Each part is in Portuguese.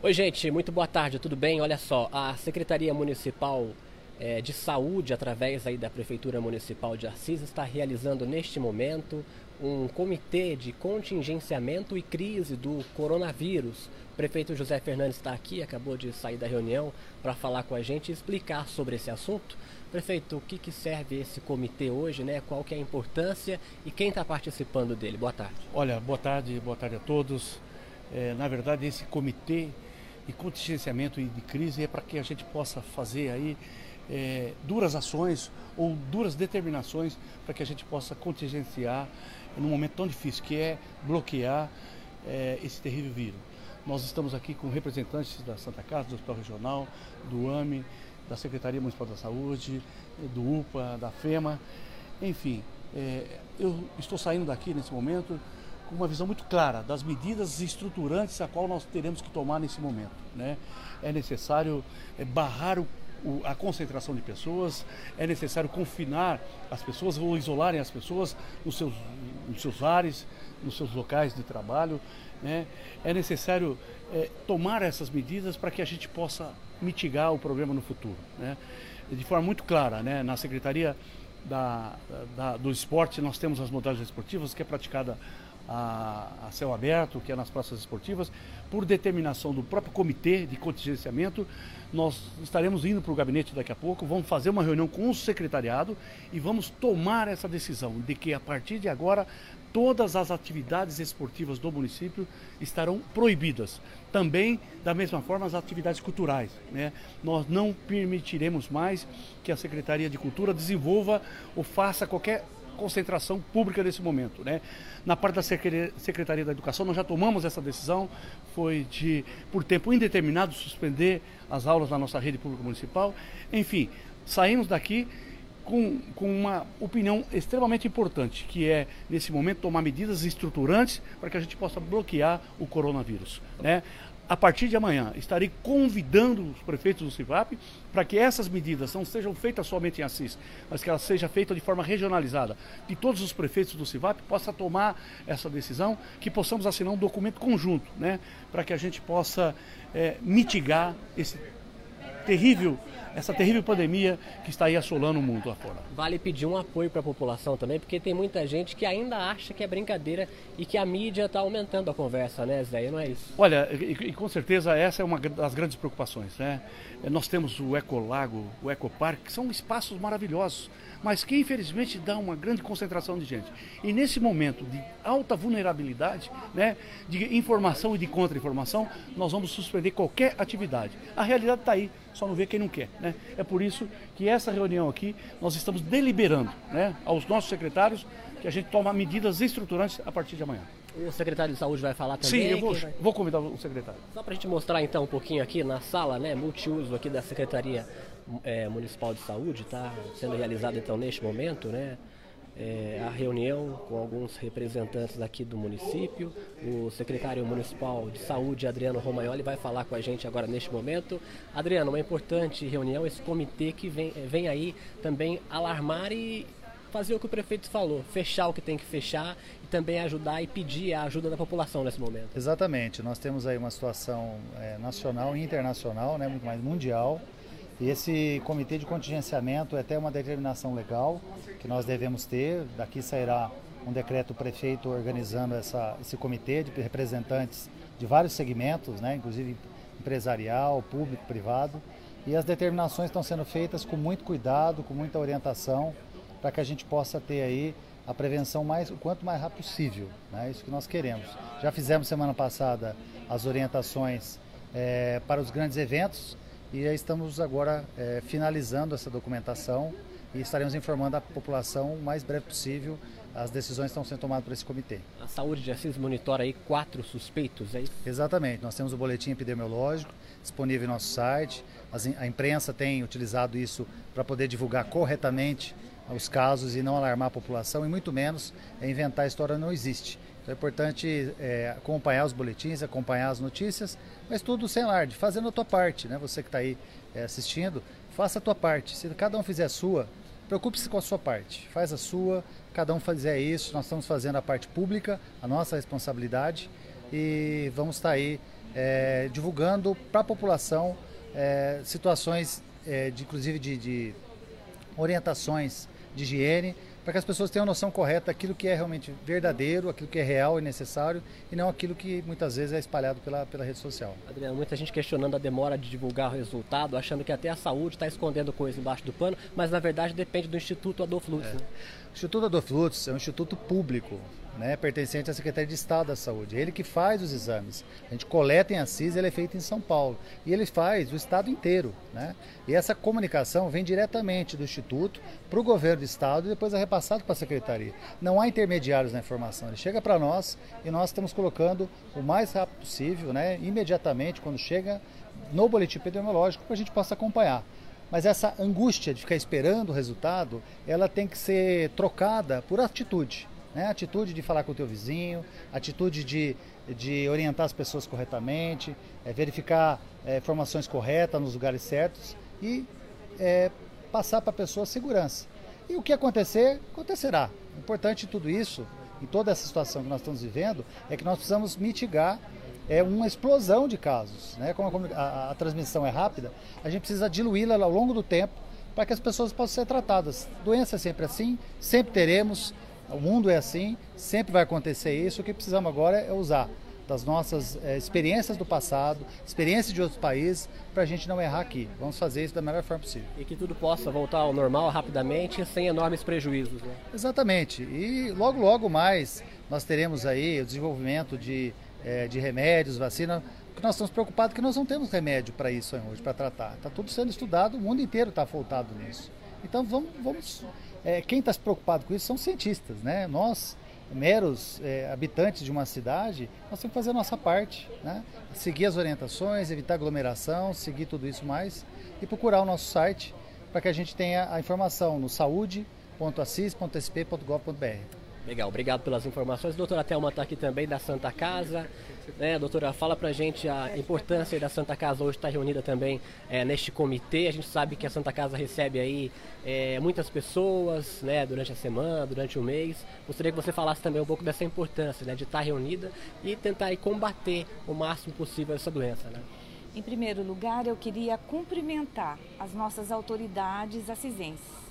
Oi, gente, muito boa tarde, tudo bem? Olha só, a Secretaria Municipal é, de Saúde, através aí da Prefeitura Municipal de Assis, está realizando neste momento um comitê de contingenciamento e crise do coronavírus. O prefeito José Fernandes está aqui, acabou de sair da reunião para falar com a gente e explicar sobre esse assunto. Prefeito, o que, que serve esse comitê hoje, né? Qual que é a importância e quem está participando dele? Boa tarde. Olha, boa tarde, boa tarde a todos. É, na verdade, esse comitê e contingenciamento de crise é para que a gente possa fazer aí é, duras ações ou duras determinações para que a gente possa contingenciar num momento tão difícil que é bloquear é, esse terrível vírus. Nós estamos aqui com representantes da Santa Casa, do Hospital Regional, do AME, da Secretaria Municipal da Saúde, do UPA, da FEMA, enfim, é, eu estou saindo daqui nesse momento com uma visão muito clara das medidas estruturantes a qual nós teremos que tomar nesse momento. Né? É necessário é, barrar o, a concentração de pessoas, é necessário confinar as pessoas ou isolarem as pessoas nos seus, nos seus lares, nos seus locais de trabalho. Né? É necessário é, tomar essas medidas para que a gente possa mitigar o problema no futuro. Né? De forma muito clara, né? na Secretaria da, da, do Esporte, nós temos as modalidades esportivas que é praticada a, a, céu aberto, que é nas praças esportivas, por determinação do próprio comitê de contingenciamento, nós estaremos indo para o gabinete daqui a pouco, vamos fazer uma reunião com o secretariado e vamos tomar essa decisão de que a partir de agora todas as atividades esportivas do município estarão proibidas. Também, da mesma forma, as atividades culturais. Né? Nós não permitiremos mais que a Secretaria de Cultura desenvolva ou faça qualquer concentração pública nesse momento. Né? Na parte da Secretaria da Educação, nós já tomamos essa decisão, foi de, por tempo indeterminado, suspender as aulas na nossa rede pública municipal. Enfim, saímos daqui com, com uma opinião extremamente importante, que é, nesse momento, tomar medidas estruturantes para que a gente possa bloquear o coronavírus. Né? A partir de amanhã, estarei convidando os prefeitos do CIVAP para que essas medidas não sejam feitas somente em Assis, mas que elas sejam feitas de forma regionalizada. Que todos os prefeitos do CIVAP possam tomar essa decisão, que possamos assinar um documento conjunto, né, para que a gente possa é, mitigar esse terrível essa terrível pandemia que está aí assolando o mundo afora. Vale pedir um apoio para a população também, porque tem muita gente que ainda acha que é brincadeira e que a mídia está aumentando a conversa, né, Zé? Não é isso? Olha, e, e, com certeza essa é uma das grandes preocupações, né? Nós temos o Ecolago, o Ecoparque, que são espaços maravilhosos, mas que infelizmente dá uma grande concentração de gente. E nesse momento de alta vulnerabilidade, né, de informação e de contra-informação, nós vamos suspender qualquer atividade. A realidade está aí, só não vê quem não quer. Né? É por isso que essa reunião aqui nós estamos deliberando né, aos nossos secretários que a gente toma medidas estruturantes a partir de amanhã. O secretário de saúde vai falar também? Sim, eu vou, vai... vou convidar o secretário. Só para a gente mostrar então um pouquinho aqui na sala, né, multiuso aqui da Secretaria é, Municipal de Saúde, está sendo realizado então neste momento, né? É, a reunião com alguns representantes aqui do município. O secretário municipal de saúde, Adriano Romagnoli, vai falar com a gente agora neste momento. Adriano, uma importante reunião, esse comitê que vem, vem aí também alarmar e fazer o que o prefeito falou, fechar o que tem que fechar e também ajudar e pedir a ajuda da população nesse momento. Exatamente, nós temos aí uma situação é, nacional e internacional, né, muito mais mundial. E esse comitê de contingenciamento é até uma determinação legal que nós devemos ter. Daqui sairá um decreto prefeito organizando essa, esse comitê de representantes de vários segmentos, né, inclusive empresarial, público, privado. E as determinações estão sendo feitas com muito cuidado, com muita orientação para que a gente possa ter aí a prevenção mais, o quanto mais rápido possível. Né? É isso que nós queremos. Já fizemos semana passada as orientações é, para os grandes eventos e estamos agora é, finalizando essa documentação e estaremos informando a população o mais breve possível as decisões estão sendo tomadas por esse comitê. A saúde de Assis monitora aí quatro suspeitos, é isso? Exatamente. Nós temos o boletim epidemiológico disponível em nosso site. A imprensa tem utilizado isso para poder divulgar corretamente os casos e não alarmar a população e muito menos inventar a história não existe. É importante é, acompanhar os boletins, acompanhar as notícias, mas tudo sem alarde, fazendo a tua parte, né? Você que está aí é, assistindo, faça a tua parte. Se cada um fizer a sua, preocupe-se com a sua parte, faz a sua, cada um fizer isso, nós estamos fazendo a parte pública, a nossa responsabilidade e vamos estar tá aí é, divulgando para a população é, situações, é, de, inclusive de, de orientações de higiene, para que as pessoas tenham noção correta daquilo que é realmente verdadeiro, aquilo que é real e necessário, e não aquilo que muitas vezes é espalhado pela, pela rede social. Adriano, muita gente questionando a demora de divulgar o resultado, achando que até a saúde está escondendo coisa embaixo do pano, mas na verdade depende do Instituto Adolfo Lutz. É. Né? O Instituto Adolfo Lutz é um instituto público, né, pertencente à Secretaria de Estado da Saúde. Ele que faz os exames. A gente coleta em Assis, ele é feito em São Paulo. E ele faz o estado inteiro. Né? E essa comunicação vem diretamente do Instituto para o governo do estado e depois é repassado para a Secretaria. Não há intermediários na informação. Ele chega para nós e nós estamos colocando o mais rápido possível, né, imediatamente, quando chega no boletim epidemiológico, para a gente possa acompanhar. Mas essa angústia de ficar esperando o resultado, ela tem que ser trocada por atitude. Né? Atitude de falar com o teu vizinho, atitude de, de orientar as pessoas corretamente, é, verificar é, informações corretas nos lugares certos e é, passar para a pessoa segurança. E o que acontecer, acontecerá. O importante de tudo isso, em toda essa situação que nós estamos vivendo, é que nós precisamos mitigar é uma explosão de casos. Né? Como a, a, a transmissão é rápida, a gente precisa diluí-la ao longo do tempo para que as pessoas possam ser tratadas. Doença é sempre assim, sempre teremos, o mundo é assim, sempre vai acontecer isso. O que precisamos agora é usar das nossas é, experiências do passado, experiências de outros países, para a gente não errar aqui. Vamos fazer isso da melhor forma possível. E que tudo possa voltar ao normal rapidamente, sem enormes prejuízos. Né? Exatamente. E logo, logo mais nós teremos aí o desenvolvimento de, é, de remédios, vacina. que nós estamos preocupados que nós não temos remédio para isso hoje, para tratar. Está tudo sendo estudado, o mundo inteiro está voltado nisso. Então vamos, vamos é, quem está se preocupado com isso são cientistas, né? Nós, meros é, habitantes de uma cidade, nós temos que fazer a nossa parte, né? Seguir as orientações, evitar aglomeração, seguir tudo isso mais e procurar o nosso site para que a gente tenha a informação no saúde.assis.sp.gov.br. Legal, obrigado pelas informações. Doutora Thelma está aqui também da Santa Casa. Né, doutora, fala pra gente a importância da Santa Casa hoje estar reunida também é, neste comitê. A gente sabe que a Santa Casa recebe aí é, muitas pessoas né, durante a semana, durante o mês. Gostaria que você falasse também um pouco dessa importância né, de estar reunida e tentar aí, combater o máximo possível essa doença. Né? Em primeiro lugar, eu queria cumprimentar as nossas autoridades assisenses,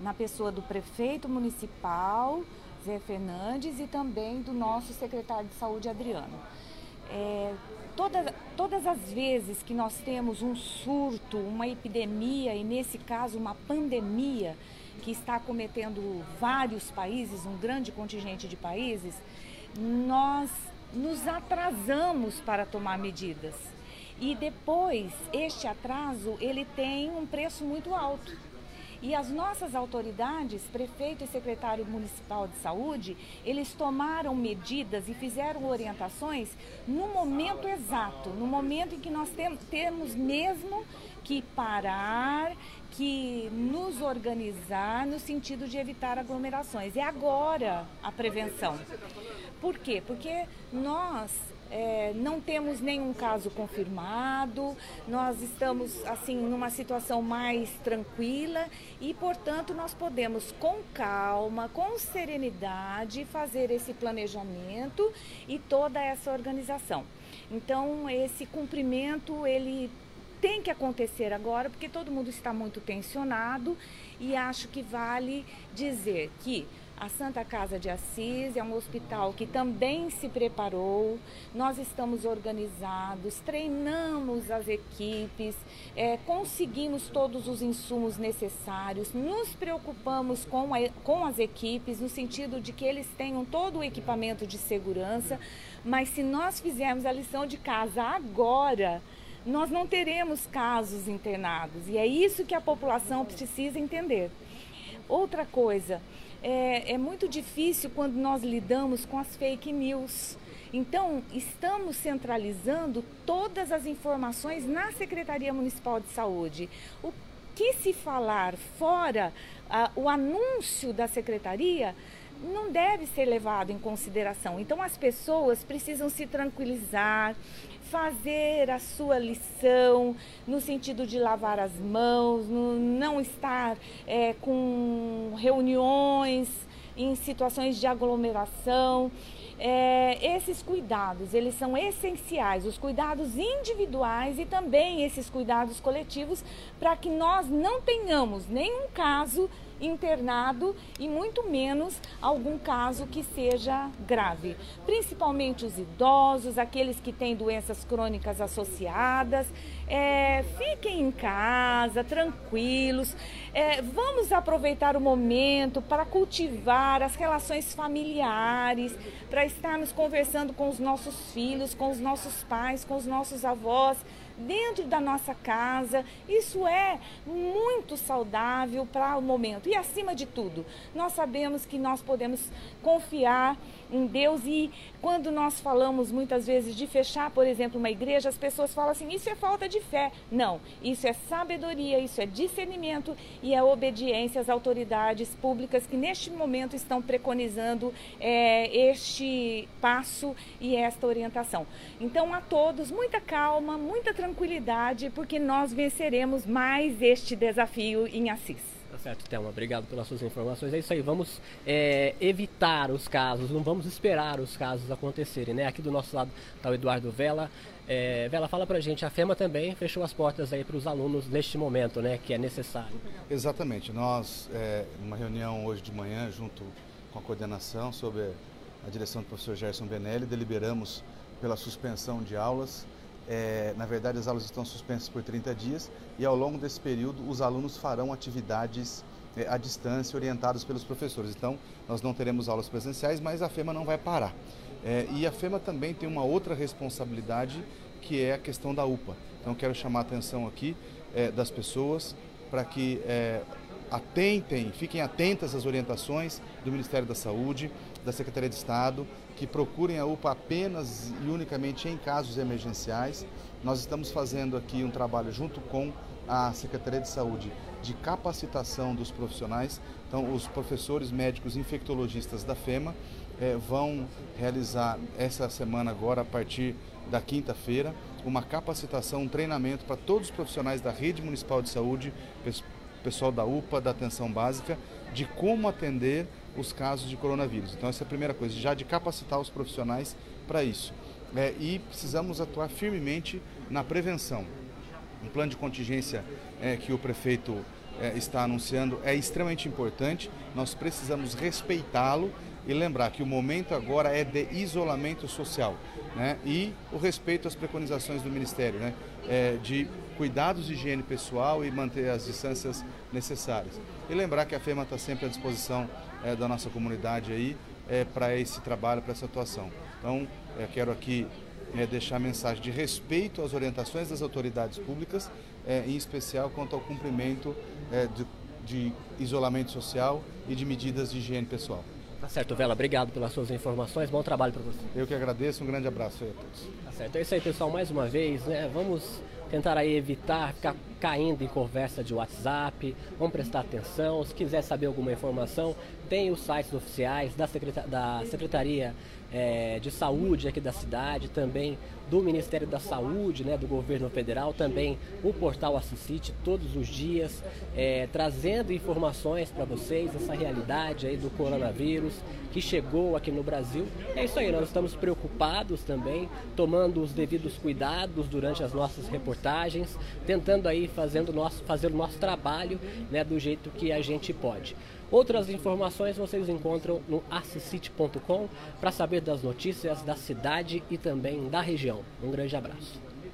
na pessoa do prefeito municipal, Zé Fernandes, e também do nosso secretário de saúde, Adriano. É, toda, todas as vezes que nós temos um surto, uma epidemia, e nesse caso uma pandemia, que está cometendo vários países, um grande contingente de países, nós nos atrasamos para tomar medidas. E depois, este atraso, ele tem um preço muito alto. E as nossas autoridades, prefeito e secretário municipal de saúde, eles tomaram medidas e fizeram orientações no momento exato, no momento em que nós tem, temos mesmo que parar, que nos organizar no sentido de evitar aglomerações. É agora a prevenção. Por quê? Porque nós é, não temos nenhum caso confirmado, nós estamos assim numa situação mais tranquila e, portanto, nós podemos com calma, com serenidade fazer esse planejamento e toda essa organização. Então, esse cumprimento ele tem que acontecer agora porque todo mundo está muito tensionado e acho que vale dizer que a Santa Casa de Assis é um hospital que também se preparou, nós estamos organizados, treinamos as equipes, é, conseguimos todos os insumos necessários, nos preocupamos com, a, com as equipes no sentido de que eles tenham todo o equipamento de segurança, mas se nós fizermos a lição de casa agora, nós não teremos casos internados e é isso que a população precisa entender. Outra coisa, é, é muito difícil quando nós lidamos com as fake news. Então, estamos centralizando todas as informações na Secretaria Municipal de Saúde. O que se falar fora ah, o anúncio da secretaria não deve ser levado em consideração. Então, as pessoas precisam se tranquilizar, fazer a sua lição no sentido de lavar as mãos, não estar é, com reuniões em situações de aglomeração. É, esses cuidados, eles são essenciais, os cuidados individuais e também esses cuidados coletivos, para que nós não tenhamos nenhum caso internado e muito menos algum caso que seja grave. Principalmente os idosos, aqueles que têm doenças crônicas associadas. É, fiquem em casa, tranquilos. É, vamos aproveitar o momento para cultivar as relações familiares, para estarmos conversando com os nossos filhos, com os nossos pais, com os nossos avós dentro da nossa casa. Isso é muito saudável para o momento. E acima de tudo, nós sabemos que nós podemos confiar em Deus e quando nós falamos muitas vezes de fechar, por exemplo, uma igreja, as pessoas falam assim: isso é falta de fé. Não, isso é sabedoria, isso é discernimento e é obediência às autoridades públicas que neste momento estão preconizando é, este passo e esta orientação. Então, a todos, muita calma, muita tranquilidade, porque nós venceremos mais este desafio em Assis. Tá certo, Thelma. Obrigado pelas suas informações. É isso aí. Vamos é, evitar os casos, não vamos esperar os casos acontecerem, né? Aqui do nosso lado está o Eduardo Vela. É, Vela, fala pra gente, a FEMA também fechou as portas aí para os alunos neste momento, né? Que é necessário. Exatamente. Nós, é, numa reunião hoje de manhã, junto com a coordenação, sob a direção do professor Gerson Benelli, deliberamos pela suspensão de aulas é, na verdade, as aulas estão suspensas por 30 dias e ao longo desse período os alunos farão atividades é, à distância orientados pelos professores. Então, nós não teremos aulas presenciais, mas a FEMA não vai parar. É, e a FEMA também tem uma outra responsabilidade que é a questão da UPA. Então, quero chamar a atenção aqui é, das pessoas para que é, atentem, fiquem atentas às orientações do Ministério da Saúde, da Secretaria de Estado, que procurem a UPA apenas e unicamente em casos emergenciais. Nós estamos fazendo aqui um trabalho junto com a Secretaria de Saúde de capacitação dos profissionais. Então, os professores médicos infectologistas da FEMA eh, vão realizar essa semana agora, a partir da quinta-feira, uma capacitação, um treinamento para todos os profissionais da rede municipal de saúde, pessoal da UPA, da atenção básica, de como atender os casos de coronavírus. Então, essa é a primeira coisa, já de capacitar os profissionais para isso. É, e precisamos atuar firmemente na prevenção. Um plano de contingência é, que o prefeito é, está anunciando é extremamente importante, nós precisamos respeitá-lo e lembrar que o momento agora é de isolamento social né? e o respeito às preconizações do Ministério, né? É, de cuidados de higiene pessoal e manter as distâncias necessárias. E lembrar que a FEMA está sempre à disposição é, da nossa comunidade aí é, para esse trabalho, para essa atuação. Então, quero aqui é, deixar a mensagem de respeito às orientações das autoridades públicas, é, em especial quanto ao cumprimento é, de, de isolamento social e de medidas de higiene pessoal. Tá certo, Vela. Obrigado pelas suas informações. Bom trabalho para você. Eu que agradeço. Um grande abraço a todos. Tá certo. É isso aí, pessoal. Mais uma vez, né? Vamos tentar aí evitar ficar caindo em conversa de WhatsApp. Vamos prestar atenção. Se quiser saber alguma informação, tem os sites oficiais da, da Secretaria é, de Saúde aqui da cidade, também do Ministério da Saúde, né, do governo federal, também o portal Assisite todos os dias, é, trazendo informações para vocês, essa realidade aí do coronavírus que chegou aqui no Brasil. É isso aí, nós estamos preocupados também, tomando os devidos cuidados durante as nossas reportagens, tentando aí fazendo nosso, fazer o nosso trabalho né, do jeito que a gente pode. Outras informações vocês encontram no assisite.com para saber das notícias da cidade e também da região. Um grande abraço.